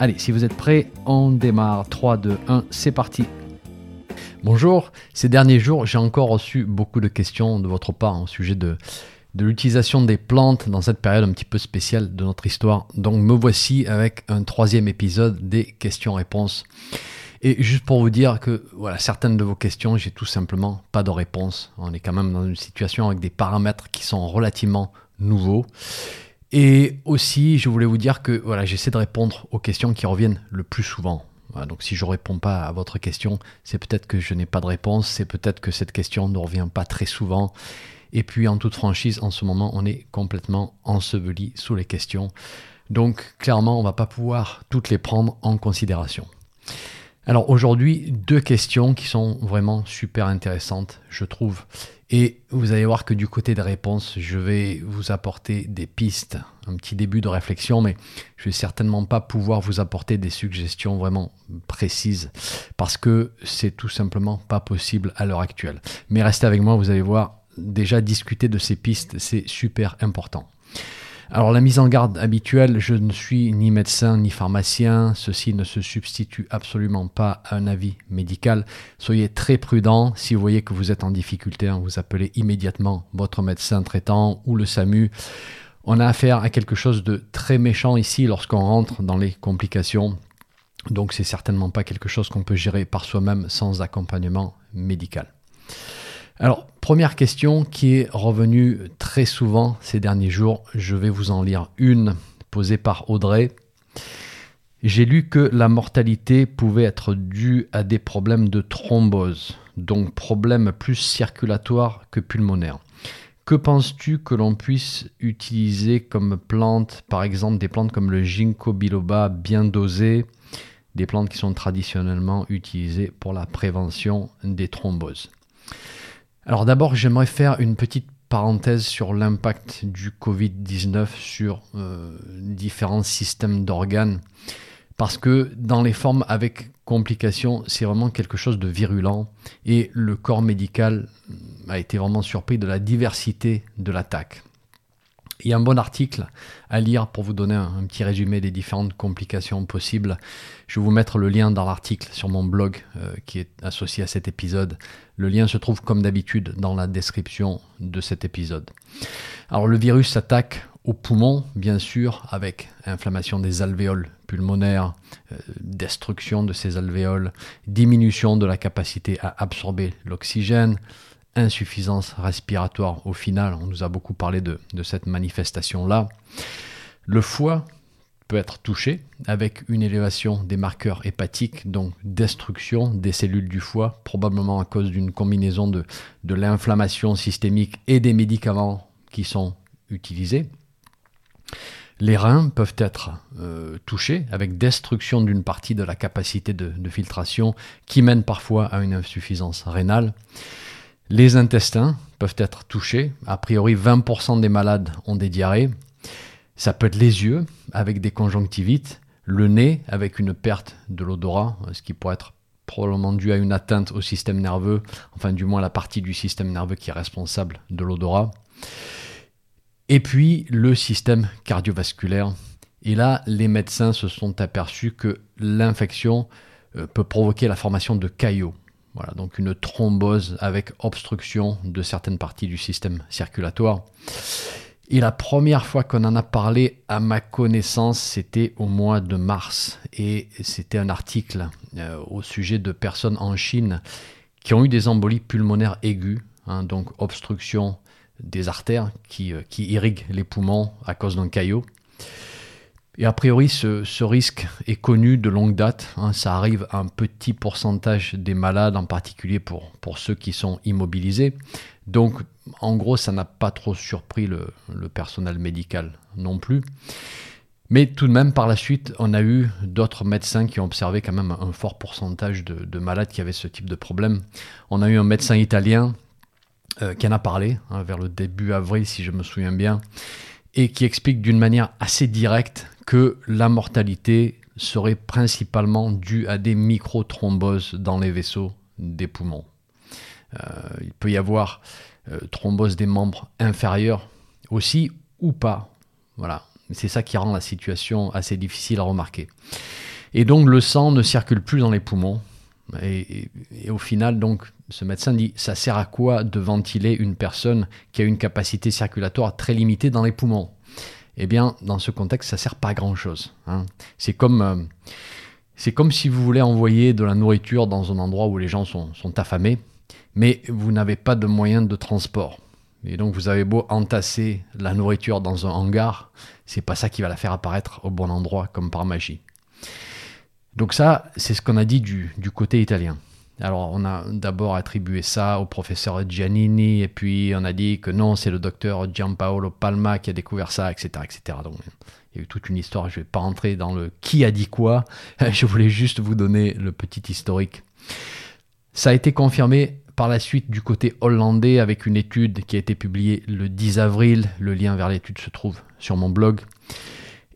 Allez, si vous êtes prêts, on démarre. 3, 2, 1, c'est parti. Bonjour, ces derniers jours, j'ai encore reçu beaucoup de questions de votre part au sujet de, de l'utilisation des plantes dans cette période un petit peu spéciale de notre histoire. Donc me voici avec un troisième épisode des questions-réponses. Et juste pour vous dire que voilà, certaines de vos questions, j'ai tout simplement pas de réponse. On est quand même dans une situation avec des paramètres qui sont relativement nouveaux. Et aussi, je voulais vous dire que voilà, j'essaie de répondre aux questions qui reviennent le plus souvent. donc si je ne réponds pas à votre question, c'est peut-être que je n'ai pas de réponse, c'est peut-être que cette question ne revient pas très souvent. Et puis en toute franchise, en ce moment, on est complètement enseveli sous les questions. Donc clairement, on ne va pas pouvoir toutes les prendre en considération. Alors aujourd'hui, deux questions qui sont vraiment super intéressantes, je trouve. Et vous allez voir que du côté des réponses, je vais vous apporter des pistes, un petit début de réflexion, mais je vais certainement pas pouvoir vous apporter des suggestions vraiment précises parce que c'est tout simplement pas possible à l'heure actuelle. Mais restez avec moi, vous allez voir, déjà discuter de ces pistes, c'est super important. Alors la mise en garde habituelle, je ne suis ni médecin ni pharmacien, ceci ne se substitue absolument pas à un avis médical. Soyez très prudent, si vous voyez que vous êtes en difficulté, hein, vous appelez immédiatement votre médecin traitant ou le SAMU. On a affaire à quelque chose de très méchant ici lorsqu'on rentre dans les complications. Donc c'est certainement pas quelque chose qu'on peut gérer par soi-même sans accompagnement médical. Alors, première question qui est revenue très souvent ces derniers jours, je vais vous en lire une posée par Audrey. J'ai lu que la mortalité pouvait être due à des problèmes de thrombose, donc problèmes plus circulatoires que pulmonaires. Que penses-tu que l'on puisse utiliser comme plante, par exemple des plantes comme le ginkgo biloba bien dosées, des plantes qui sont traditionnellement utilisées pour la prévention des thromboses? Alors d'abord, j'aimerais faire une petite parenthèse sur l'impact du Covid-19 sur euh, différents systèmes d'organes. Parce que dans les formes avec complications, c'est vraiment quelque chose de virulent et le corps médical a été vraiment surpris de la diversité de l'attaque. Il y a un bon article à lire pour vous donner un, petit résumé des différentes complications possibles. Je vais vous mettre le lien dans l'article sur mon blog euh, qui est associé à cet épisode. Le lien se trouve comme d'habitude dans la description de cet épisode. Alors le virus s'attaque aux poumons, bien sûr, avec inflammation des alvéoles pulmonaires, euh, destruction de ces alvéoles, diminution de la capacité à absorber l'oxygène, insuffisance respiratoire. Au final, on nous a beaucoup parlé de, cette manifestation-là. Le foie peut être touché avec une élévation des marqueurs hépatiques, donc destruction des cellules du foie, probablement à cause d'une combinaison de, l'inflammation systémique et des médicaments qui sont utilisés. Les reins peuvent être euh, touchés avec destruction d'une partie de la capacité de filtration qui mène parfois à une insuffisance rénale. Les intestins peuvent être touchés. A priori, 20% des malades ont des diarrhées. Ça peut être les yeux avec des conjonctivites, le nez avec une perte de l'odorat, ce qui pourrait être probablement dû à une atteinte au système nerveux, enfin du moins la partie du système nerveux qui est responsable de l'odorat. Et puis le système cardiovasculaire. Et là, les médecins se sont aperçus que l'infection euh, peut provoquer la formation de caillots donc une thrombose avec obstruction de certaines parties du système circulatoire. Et la première fois qu'on en a parlé, à ma connaissance, c'était au mois de mars. Et c'était un article euh, au sujet de personnes en Chine qui ont eu des embolies pulmonaires aiguës, hein, donc obstruction des artères euh, qui irriguent les poumons à cause d'un caillot. Et a priori, ce, risque est connu de longue date. Hein. ça arrive à un petit pourcentage des malades, en particulier pour, pour ceux qui sont immobilisés. Donc, en gros, ça n'a pas trop surpris le, personnel médical non plus. Mais tout de même, par la suite, on a eu d'autres médecins qui ont observé quand même un fort pourcentage de, malades qui avaient ce type de problème. On a eu un médecin italien euh, qui en a parlé hein, vers le début avril, si je me souviens bien, et qui explique d'une manière assez directe que la mortalité serait principalement due à des micro-thromboses dans les vaisseaux des poumons. Euh, il peut y avoir euh, thrombose des membres inférieurs aussi ou pas. Voilà, c'est ça qui rend la situation assez difficile à remarquer. Et donc le sang ne circule plus dans les poumons. Et, au final, donc, ce médecin dit, ça sert à quoi de ventiler une personne qui a une capacité circulatoire très limitée dans les poumons? Eh bien, dans ce contexte, ça sert pas à grand chose. Hein. C'est comme, euh, c'est comme si vous voulez envoyer de la nourriture dans un endroit où les gens sont, sont affamés, mais vous n'avez pas de moyens de transport. Et donc vous avez beau entasser la nourriture dans un hangar, c'est pas ça qui va la faire apparaître au bon endroit comme par magie. Donc ça, c'est ce qu'on a dit du, côté italien. Alors on a d'abord attribué ça au professeur Giannini et puis on a dit que non, c'est le docteur Giampaolo Palma qui a découvert ça, etc., etc. Donc il y a eu toute une histoire. Je ne vais pas rentrer dans le qui a dit quoi. Je voulais juste vous donner le petit historique. Ça a été confirmé par la suite du côté hollandais avec une étude qui a été publiée le 10 avril. Le lien vers l'étude se trouve sur mon blog.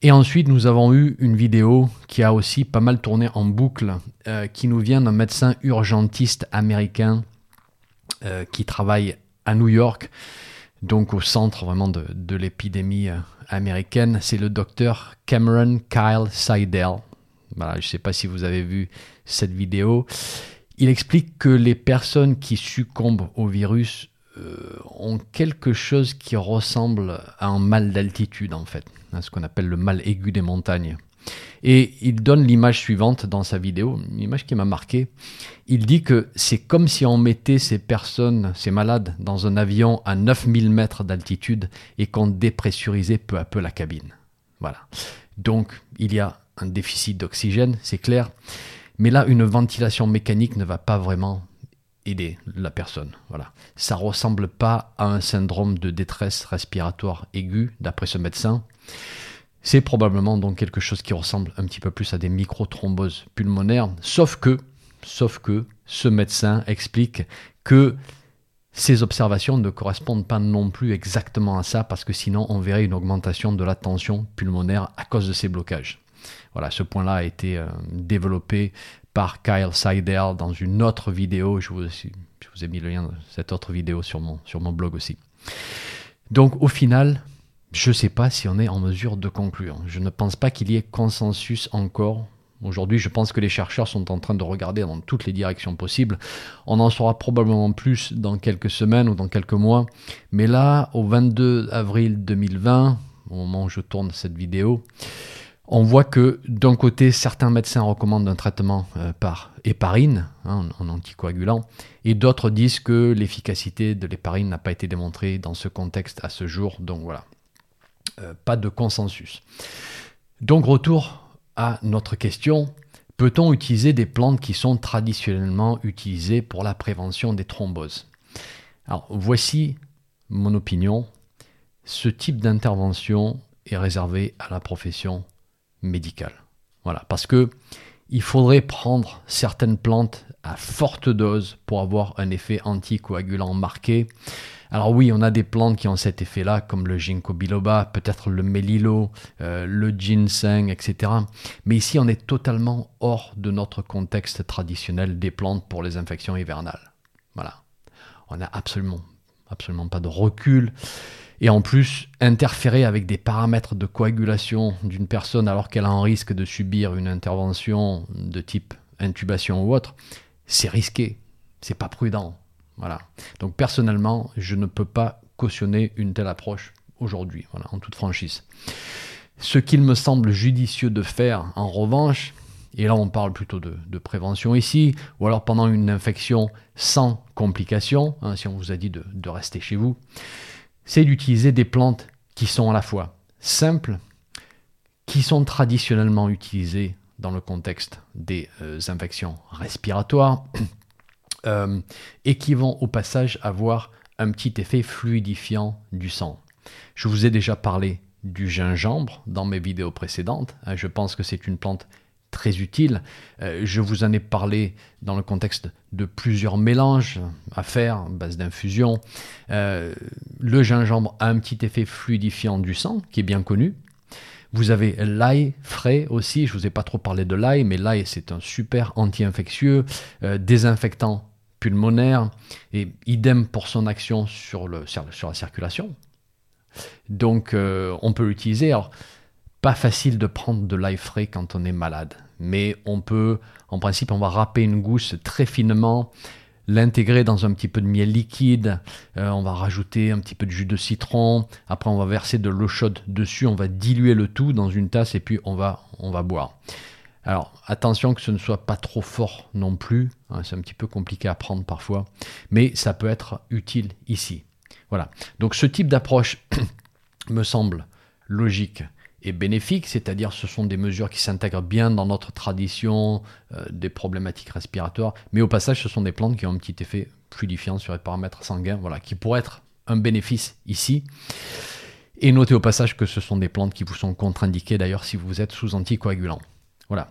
Et ensuite, nous avons eu une vidéo qui a aussi pas mal tourné en boucle, euh, qui nous vient d'un médecin urgentiste américain euh, qui travaille à New York, donc au centre vraiment de, de l'épidémie euh, américaine. C'est le docteur Cameron Kyle Seidel. Voilà, je ne sais pas si vous avez vu cette vidéo. Il explique que les personnes qui succombent au virus ont quelque chose qui ressemble à un mal d'altitude en fait, hein, ce qu'on appelle le mal aigu des montagnes. Et il donne l'image suivante dans sa vidéo, une image qui m'a marqué. Il dit que c'est comme si on mettait ces personnes, ces malades, dans un avion à 9000 mètres d'altitude et qu'on dépressurisait peu à peu la cabine. Voilà. Donc il y a un déficit d'oxygène, c'est clair. Mais là, une ventilation mécanique ne va pas vraiment aider la personne. Voilà. Ça ressemble pas à un syndrome de détresse respiratoire aiguë, d'après ce médecin. C'est probablement donc quelque chose qui ressemble un petit peu plus à des microthromboses pulmonaires, sauf que, sauf que ce médecin explique que ces observations ne correspondent pas non plus exactement à ça, parce que sinon on verrait une augmentation de la tension pulmonaire à cause de ces blocages. Voilà, ce point-là a été euh, développé par Kyle Seidel dans une autre vidéo. Je vous, ai mis le lien de cette autre vidéo sur mon blog aussi. Donc au final, je ne sais pas si on est en mesure de conclure. Je ne pense pas qu'il y ait consensus encore. Aujourd'hui, je pense que les chercheurs sont en train de regarder dans toutes les directions possibles. On en saura probablement plus dans quelques semaines ou dans quelques mois. Mais là, au 22 avril 2020, au moment où je tourne cette vidéo, on voit que d'un côté, certains médecins recommandent un traitement euh, par héparine, hein, en anticoagulant, et d'autres disent que l'efficacité de l'héparine n'a pas été démontrée dans ce contexte à ce jour. Donc voilà, euh, pas de consensus. Donc retour à notre question, peut-on utiliser des plantes qui sont traditionnellement utilisées pour la prévention des thromboses? Alors voici mon opinion. Ce type d'intervention est réservé à la profession médicale. Voilà, parce que il faudrait prendre certaines plantes à forte dose pour avoir un effet anticoagulant marqué. Alors oui, on a des plantes qui ont cet effet-là, comme le ginkgo biloba, peut-être le mélilo, euh, le ginseng, etc. Mais ici, on est totalement hors de notre contexte traditionnel des plantes pour les infections hivernales. Voilà. On n'a absolument, absolument pas de recul et en plus interférer avec des paramètres de coagulation d'une personne alors qu'elle a un risque de subir une intervention de type intubation ou autre, c'est risqué, c'est pas prudent. Voilà. Donc personnellement, je ne peux pas cautionner une telle approche aujourd'hui, voilà, en toute franchise. Ce qu'il me semble judicieux de faire, en revanche, et là on parle plutôt de, prévention ici, ou alors pendant une infection sans complications, hein, si on vous a dit de rester chez vous, c'est d'utiliser des plantes qui sont à la fois simples, qui sont traditionnellement utilisées dans le contexte des euh, infections respiratoires, euh, et qui vont au passage avoir un petit effet fluidifiant du sang. Je vous ai déjà parlé du gingembre dans mes vidéos précédentes. Hein, je pense que c'est une plante très utile. Euh, je vous en ai parlé dans le contexte de plusieurs mélanges à faire, base d'infusion. Euh, le gingembre a un petit effet fluidifiant du sang qui est bien connu. Vous avez l'ail frais aussi, je ne vous ai pas trop parlé de l'ail, mais l'ail c'est un super anti-infectieux, euh, désinfectant pulmonaire, et idem pour son action sur, la circulation. Donc on peut l'utiliser. Pas facile de prendre de l'ail frais quand on est malade, mais on peut, en principe, on va râper une gousse très finement, l'intégrer dans un petit peu de miel liquide, euh, on va rajouter un petit peu de jus de citron, après on va verser de l'eau chaude dessus, on va diluer le tout dans une tasse et puis on va, on va boire. Alors attention que ce ne soit pas trop fort non plus, hein, c'est un petit peu compliqué à prendre parfois, mais ça peut être utile ici. Voilà, donc ce type d'approche me semble logique bénéfique, c'est-à-dire ce sont des mesures qui s'intègrent bien dans notre tradition euh, des problématiques respiratoires, mais au passage ce sont des plantes qui ont un petit effet fluidifiant sur les paramètres sanguins, voilà, qui pourraient être un bénéfice ici. Et notez au passage que ce sont des plantes qui vous sont contre-indiquées d'ailleurs si vous êtes sous anticoagulant. Voilà.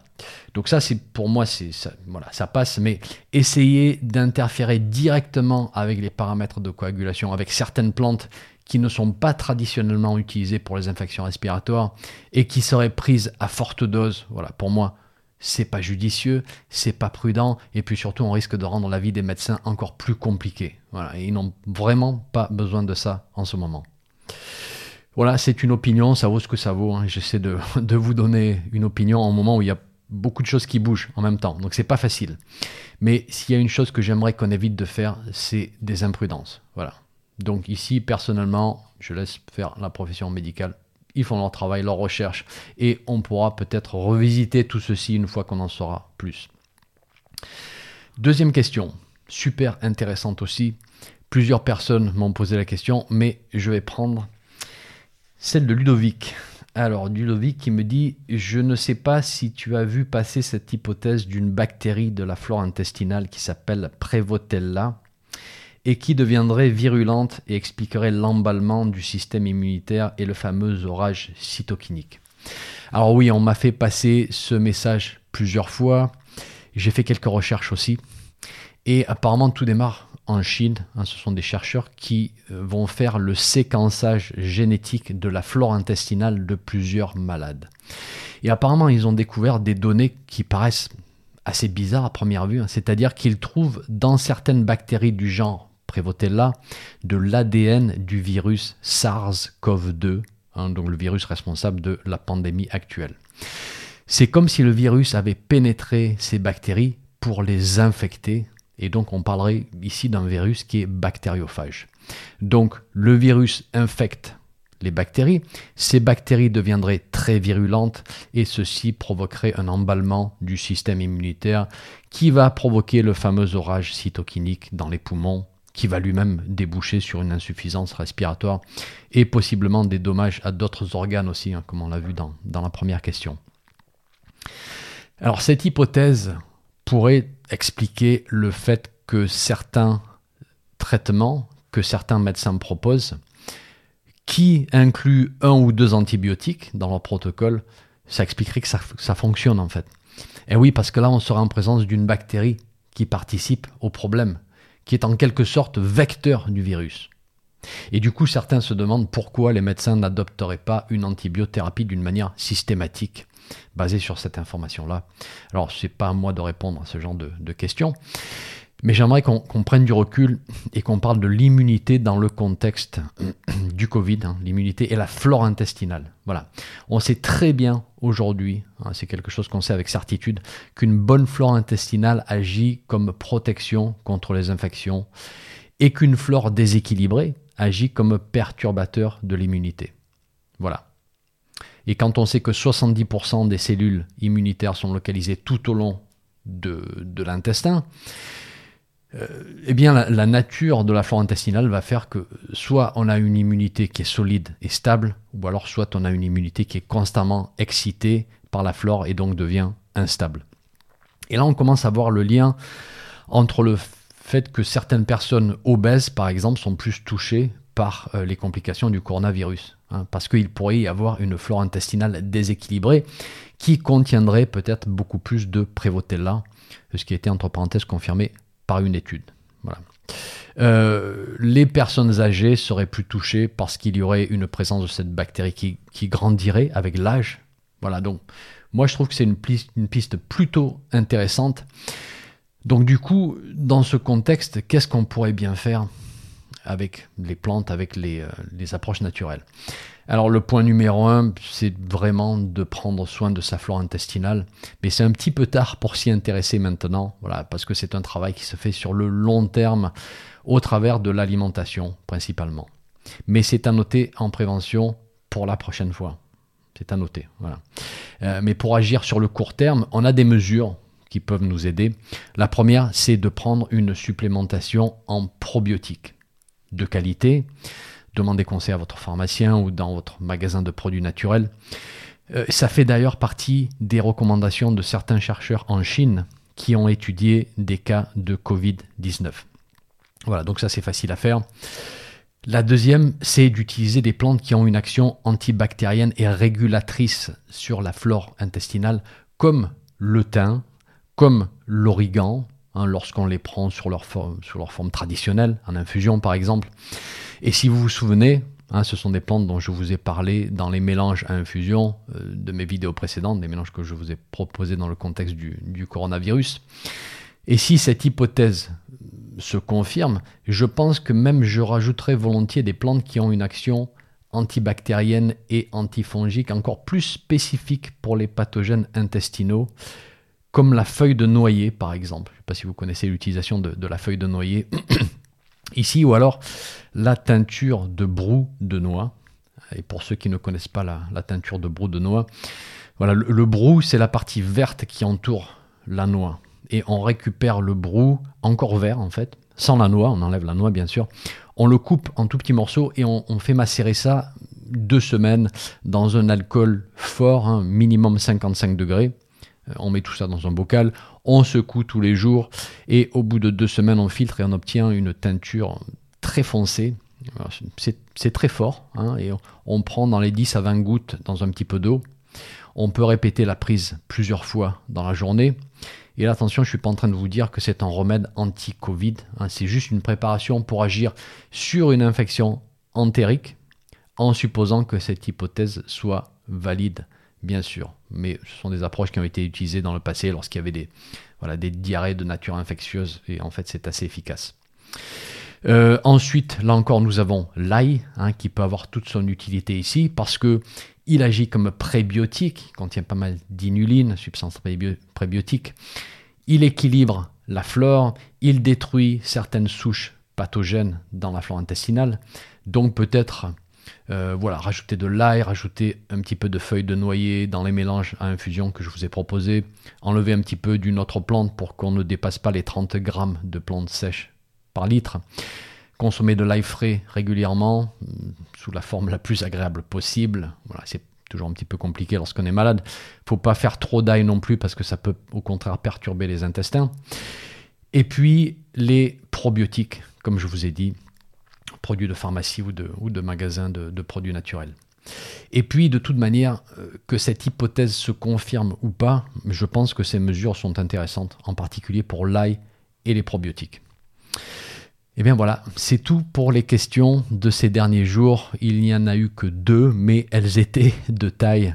Donc ça, c'est pour moi, c'est ça, voilà, ça passe. Mais essayez d'interférer directement avec les paramètres de coagulation, avec certaines plantes qui ne sont pas traditionnellement utilisées pour les infections respiratoires et qui seraient prises à forte dose. Voilà, pour moi, c'est pas judicieux, c'est pas prudent, et puis surtout, on risque de rendre la vie des médecins encore plus compliquée. Voilà, ils n'ont vraiment pas besoin de ça en ce moment. Voilà, c'est une opinion, ça vaut ce que ça vaut. Hein. J'essaie de, vous donner une opinion en moment où il y a beaucoup de choses qui bougent en même temps, donc c'est pas facile. Mais s'il y a une chose que j'aimerais qu'on évite de faire, c'est des imprudences. Voilà. Donc ici, personnellement, je laisse faire la profession médicale. Ils font leur travail, leur recherche, et on pourra peut-être revisiter tout ceci une fois qu'on en saura plus. Deuxième question, super intéressante aussi. Plusieurs personnes m'ont posé la question, mais je vais prendre celle de Ludovic. Alors, Ludovic qui me dit Je ne sais pas si tu as vu passer cette hypothèse d'une bactérie de la flore intestinale qui s'appelle Prevotella et qui deviendrait virulente et expliquerait l'emballement du système immunitaire et le fameux orage cytokinique. Alors oui, on m'a fait passer ce message plusieurs fois. J'ai fait quelques recherches aussi. Et apparemment, tout démarre en Chine. Hein, ce sont des chercheurs qui euh, vont faire le séquençage génétique de la flore intestinale de plusieurs malades. Et apparemment, ils ont découvert des données qui paraissent assez bizarres à première vue. Hein. C'est-à-dire qu'ils trouvent dans certaines bactéries du genre Prévotella de l'ADN du virus SARS-CoV-2, hein, donc le virus responsable de la pandémie actuelle. C'est comme si le virus avait pénétré ces bactéries pour les infecter, et donc on parlerait ici d'un virus qui est bactériophage. Donc le virus infecte les bactéries, ces bactéries deviendraient très virulentes et ceci provoquerait un emballement du système immunitaire qui va provoquer le fameux orage cytokinique dans les poumons qui va lui-même déboucher sur une insuffisance respiratoire et possiblement des dommages à d'autres organes aussi, hein, comme on l'a vu dans, la première question. Alors cette hypothèse pourrait expliquer le fait que certains traitements que certains médecins proposent, qui incluent un ou deux antibiotiques dans leur protocole, ça expliquerait que ça, ça fonctionne en fait. Et oui, parce que là, on serait en présence d'une bactérie qui participe au problème qui est en quelque sorte vecteur du virus. Et du coup, certains se demandent pourquoi les médecins n'adopteraient pas une antibiothérapie d'une manière systématique, basée sur cette information-là. Alors, ce n'est pas à moi de répondre à ce genre de, de questions. Mais j'aimerais qu'on prenne du recul et qu'on parle de l'immunité dans le contexte du Covid, hein, l'immunité et la flore intestinale. Voilà. On sait très bien aujourd'hui, hein, c'est quelque chose qu'on sait avec certitude, qu'une bonne flore intestinale agit comme protection contre les infections et qu'une flore déséquilibrée agit comme perturbateur de l'immunité. Voilà. Et quand on sait que 70% des cellules immunitaires sont localisées tout au long de, l'intestin, eh bien, la, nature de la flore intestinale va faire que soit on a une immunité qui est solide et stable, ou alors soit on a une immunité qui est constamment excitée par la flore et donc devient instable. Et là, on commence à voir le lien entre le fait que certaines personnes obèses, par exemple, sont plus touchées par euh, les complications du coronavirus. hein, parce qu'il pourrait y avoir une flore intestinale déséquilibrée qui contiendrait peut-être beaucoup plus de Prévotella, ce qui a été entre parenthèses confirmé par une étude. Voilà. Euh, les personnes âgées seraient plus touchées parce qu'il y aurait une présence de cette bactérie qui, grandirait avec l'âge. Voilà, donc moi je trouve que c'est une piste, plutôt intéressante. Donc du coup, dans ce contexte, qu'est-ce qu'on pourrait bien faire avec les plantes, avec les, euh, les approches naturelles? Alors le point numéro un, c'est vraiment de prendre soin de sa flore intestinale, mais c'est un petit peu tard pour s'y intéresser maintenant, parce que c'est un travail qui se fait sur le long terme au travers de l'alimentation principalement. Mais c'est à noter en prévention pour la prochaine fois. C'est à noter. Voilà. Euh, mais pour agir sur le court terme, on a des mesures qui peuvent nous aider. La première, c'est de prendre une supplémentation en probiotiques de qualité. Demandez conseil à votre pharmacien ou dans votre magasin de produits naturels. Euh, ça fait d'ailleurs partie des recommandations de certains chercheurs en Chine qui ont étudié des cas de Covid-19. Voilà, donc ça c'est facile à faire. La deuxième, c'est d'utiliser des plantes qui ont une action antibactérienne et régulatrice sur la flore intestinale, comme le thym, comme l'origan, hein, lorsqu'on les prend sur leur, forme, sur leur forme traditionnelle, en infusion par exemple. Et si vous vous souvenez, hein, ce sont des plantes dont je vous ai parlé dans les mélanges à infusion euh, de mes vidéos précédentes, des mélanges que je vous ai proposés dans le contexte du, coronavirus. Et si cette hypothèse se confirme, je pense que même je rajouterais volontiers des plantes qui ont une action antibactérienne et antifongique encore plus spécifique pour les pathogènes intestinaux, comme la feuille de noyer par exemple. Je ne sais pas si vous connaissez l'utilisation de, la feuille de noyer ici, ou alors la teinture de brou de noix. Et pour ceux qui ne connaissent pas la, teinture de brou de noix, voilà, le, brou, c'est la partie verte qui entoure la noix et on récupère le brou encore vert en fait, sans la noix, on enlève la noix bien sûr. On le coupe en tout petits morceaux et on, fait macérer ça deux semaines dans un alcool fort, hein, minimum 55 degrés. Euh, on met tout ça dans un bocal, on secoue tous les jours et au bout de deux semaines on filtre et on obtient une teinture très foncée. C'est très fort hein, et on prend dans les 10 à 20 gouttes dans un petit peu d'eau. On peut répéter la prise plusieurs fois dans la journée et là, attention, je ne suis pas en train de vous dire que c'est un remède anti-Covid. Hein. c'est juste une préparation pour agir sur une infection entérique, en supposant que cette hypothèse soit valide, bien sûr. Mais ce sont des approches qui ont été utilisées dans le passé lorsqu'il y avait des, diarrhées de nature infectieuse, et en fait, c'est assez efficace. Euh, ensuite, là encore, nous avons l'ail, hein, qui peut avoir toute son utilité ici, parce que il agit comme prébiotique, il contient pas mal d'inuline, substance prébiotique. Il équilibre la flore, il détruit certaines souches pathogènes dans la flore intestinale. Donc peut-être euh, voilà, rajouter de l'ail, rajouter un petit peu de feuilles de noyer dans les mélanges à infusion que je vous ai proposé, enlever un petit peu d'une autre plante pour qu'on ne dépasse pas les 30 grammes de plantes sèches par litre. Consommer de l'ail frais régulièrement, mm, sous la forme la plus agréable possible. Voilà, c'est toujours un petit peu compliqué lorsqu'on est malade. Faut pas faire trop d'ail non plus parce que ça peut au contraire perturber les intestins. Et puis les probiotiques, comme je vous ai dit, produits de pharmacie ou de, magasins de, de, produits naturels. Et puis, de toute manière, euh, que cette hypothèse se confirme ou pas, je pense que ces mesures sont intéressantes, en particulier pour l'ail et les probiotiques. Et eh bien voilà, c'est tout pour les questions de ces derniers jours. Il n'y en a eu que deux, mais elles étaient de taille.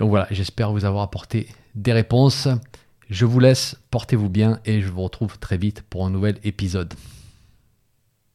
Donc voilà, j'espère vous avoir apporté des réponses. Je vous laisse, portez-vous bien et je vous retrouve très vite pour un nouvel épisode.